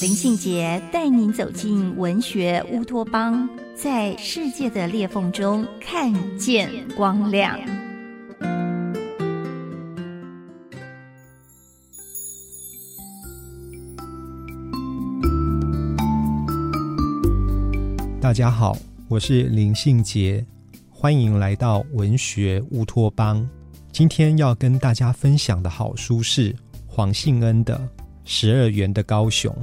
林信杰带您走进文学乌托邦，在世界的裂缝中看见光亮。大家好。我是林信杰，欢迎来到文学乌托邦。今天要跟大家分享的好书是黄信恩的《十二元的高雄》。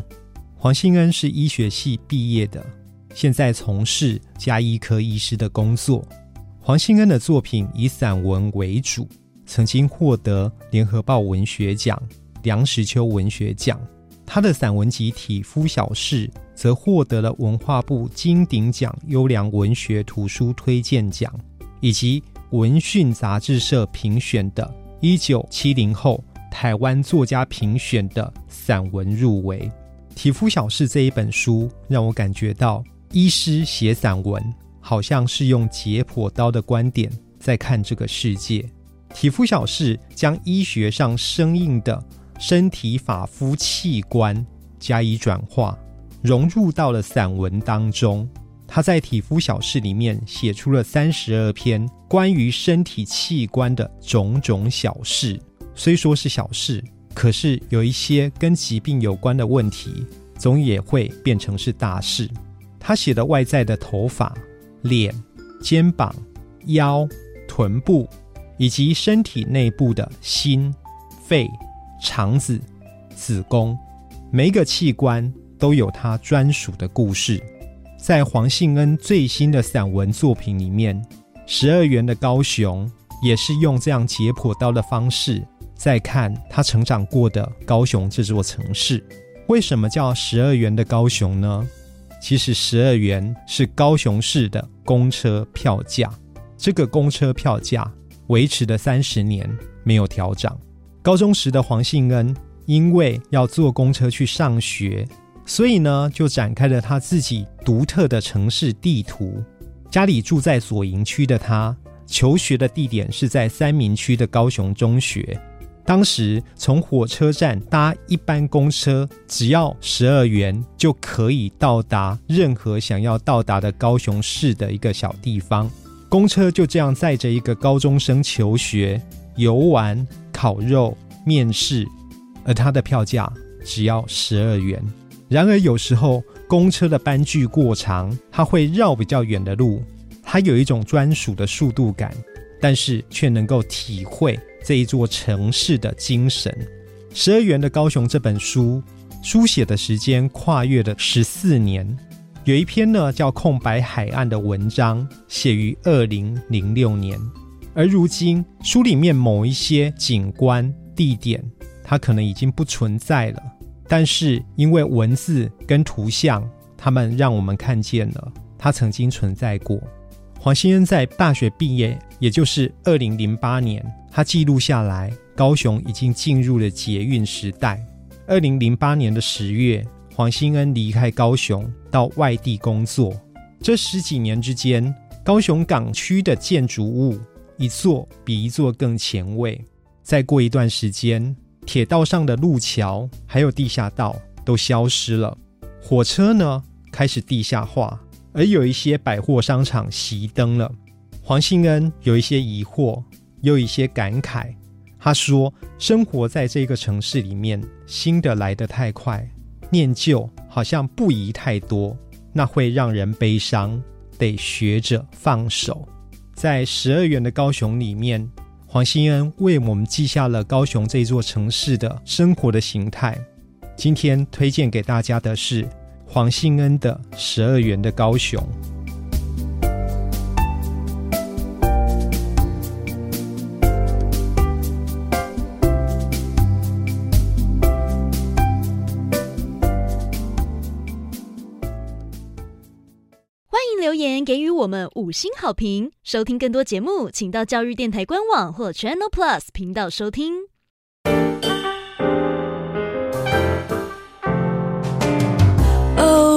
黄信恩是医学系毕业的，现在从事加医科医师的工作。黄信恩的作品以散文为主，曾经获得联合报文学奖、梁实秋文学奖。他的散文集《体夫小事》。则获得了文化部金鼎奖优良文学图书推荐奖，以及文讯杂志社评选的“一九七零后台湾作家评选”的散文入围。《体肤小事》这一本书让我感觉到，医师写散文好像是用解剖刀的观点在看这个世界。《体肤小事》将医学上生硬的身体法肤器官加以转化。融入到了散文当中，他在《体肤小事》里面写出了三十二篇关于身体器官的种种小事。虽说是小事，可是有一些跟疾病有关的问题，总也会变成是大事。他写的外在的头发、脸、肩膀、腰、臀部，以及身体内部的心、肺、肠子、子宫，每一个器官。都有他专属的故事。在黄信恩最新的散文作品里面，《十二元的高雄》也是用这样解剖刀的方式再看他成长过的高雄这座城市。为什么叫十二元的高雄呢？其实十二元是高雄市的公车票价，这个公车票价维持了三十年没有调涨。高中时的黄信恩因为要坐公车去上学。所以呢，就展开了他自己独特的城市地图。家里住在左营区的他，求学的地点是在三民区的高雄中学。当时从火车站搭一班公车，只要十二元就可以到达任何想要到达的高雄市的一个小地方。公车就这样载着一个高中生求学、游玩、烤肉、面试，而他的票价只要十二元。然而，有时候公车的班距过长，它会绕比较远的路，它有一种专属的速度感，但是却能够体会这一座城市的精神。《十二元的高雄》这本书书写的时间跨越了十四年，有一篇呢叫《空白海岸》的文章，写于二零零六年，而如今书里面某一些景观地点，它可能已经不存在了。但是因为文字跟图像，他们让我们看见了它曾经存在过。黄先恩在大学毕业，也就是二零零八年，他记录下来，高雄已经进入了捷运时代。二零零八年的十月，黄兴恩离开高雄到外地工作。这十几年之间，高雄港区的建筑物一座比一座更前卫。再过一段时间。铁道上的路桥还有地下道都消失了，火车呢开始地下化，而有一些百货商场熄灯了。黄信恩有一些疑惑，又一些感慨。他说：“生活在这个城市里面，新的来得太快，念旧好像不宜太多，那会让人悲伤，得学着放手。”在十二元的高雄里面。黄兴恩为我们记下了高雄这座城市的生活的形态。今天推荐给大家的是黄信恩的《十二元的高雄》。欢迎留言给予我们五星好评。收听更多节目，请到教育电台官网或 Channel Plus 频道收听。